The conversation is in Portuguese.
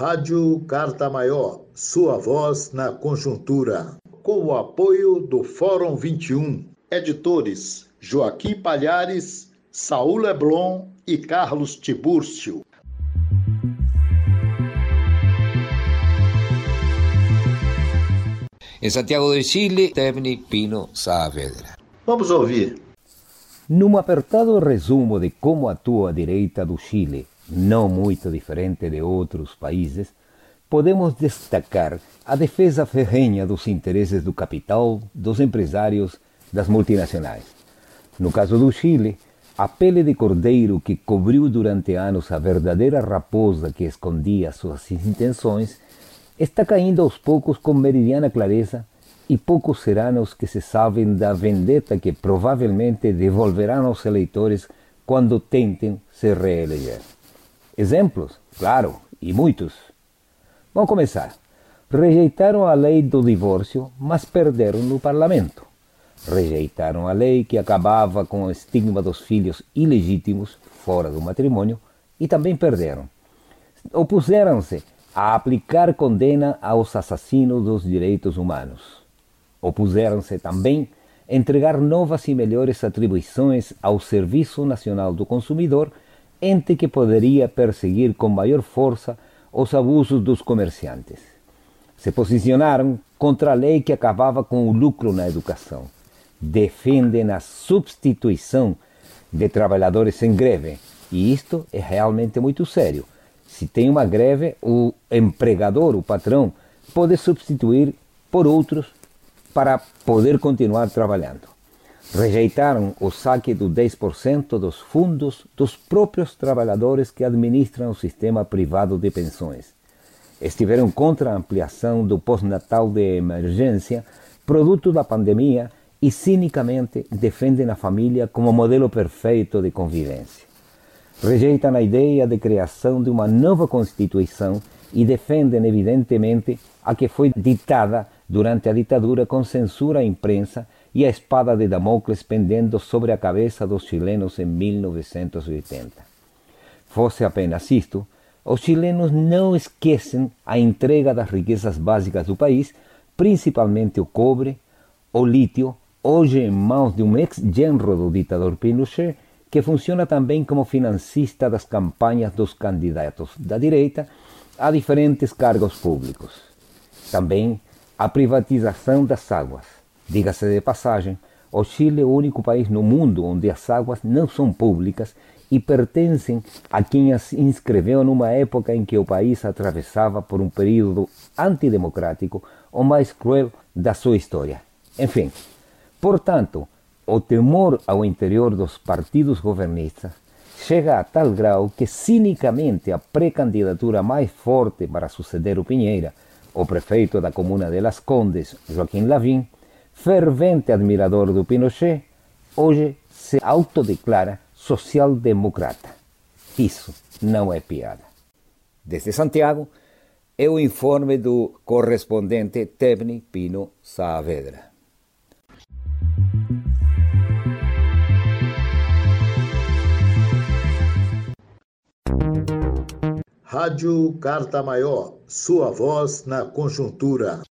Rádio Carta Maior, sua voz na conjuntura. Com o apoio do Fórum 21. Editores Joaquim Palhares, Saul Leblon e Carlos Tibúrcio. Em Santiago de Chile, Tebni Pino Saavedra. Vamos ouvir. Num apertado resumo de como atua a direita do Chile não muito diferente de outros países, podemos destacar a defesa ferrenha dos interesses do capital, dos empresários, das multinacionais. No caso do Chile, a pele de cordeiro que cobriu durante anos a verdadeira raposa que escondia suas intenções está caindo aos poucos com meridiana clareza e poucos serão os que se sabem da vendetta que provavelmente devolverão aos eleitores quando tentem se reeleger. Exemplos? Claro, e muitos. Vamos começar. Rejeitaram a lei do divórcio, mas perderam no parlamento. Rejeitaram a lei que acabava com o estigma dos filhos ilegítimos fora do matrimônio e também perderam. Opuseram-se a aplicar condena aos assassinos dos direitos humanos. Opuseram-se também a entregar novas e melhores atribuições ao Serviço Nacional do Consumidor ente que poderia perseguir com maior força os abusos dos comerciantes. Se posicionaram contra a lei que acabava com o lucro na educação. Defendem a substituição de trabalhadores em greve. E isto é realmente muito sério. Se tem uma greve, o empregador, o patrão, pode substituir por outros para poder continuar trabalhando rejeitaram o saque do 10% dos fundos dos próprios trabalhadores que administram o sistema privado de pensões. Estiveram contra a ampliação do pós-natal de emergência, produto da pandemia, e cinicamente defendem a família como modelo perfeito de convivência. Rejeitam a ideia de criação de uma nova Constituição e defendem, evidentemente, a que foi ditada durante a ditadura com censura à imprensa e a espada de Damocles pendendo sobre a cabeça dos chilenos em 1980. Fosse apenas isto, os chilenos não esquecem a entrega das riquezas básicas do país, principalmente o cobre, o lítio, hoje em mãos de um ex-genro do ditador Pinochet, que funciona também como financista das campanhas dos candidatos da direita a diferentes cargos públicos. Também a privatização das águas Diga-se de passagem, o Chile é o único país no mundo onde as águas não são públicas e pertencem a quem as inscreveu numa época em que o país atravessava por um período antidemocrático, o mais cruel da sua história. Enfim, portanto, o temor ao interior dos partidos governistas chega a tal grau que cinicamente a pré-candidatura mais forte para suceder o Pinheira, o prefeito da comuna de Las Condes, Joaquim Lavin, fervente admirador do Pinochet, hoje se autodeclara social-democrata. Isso não é piada. Desde Santiago, é o informe do correspondente Tebni Pino Saavedra. Rádio Carta Maior, sua voz na conjuntura.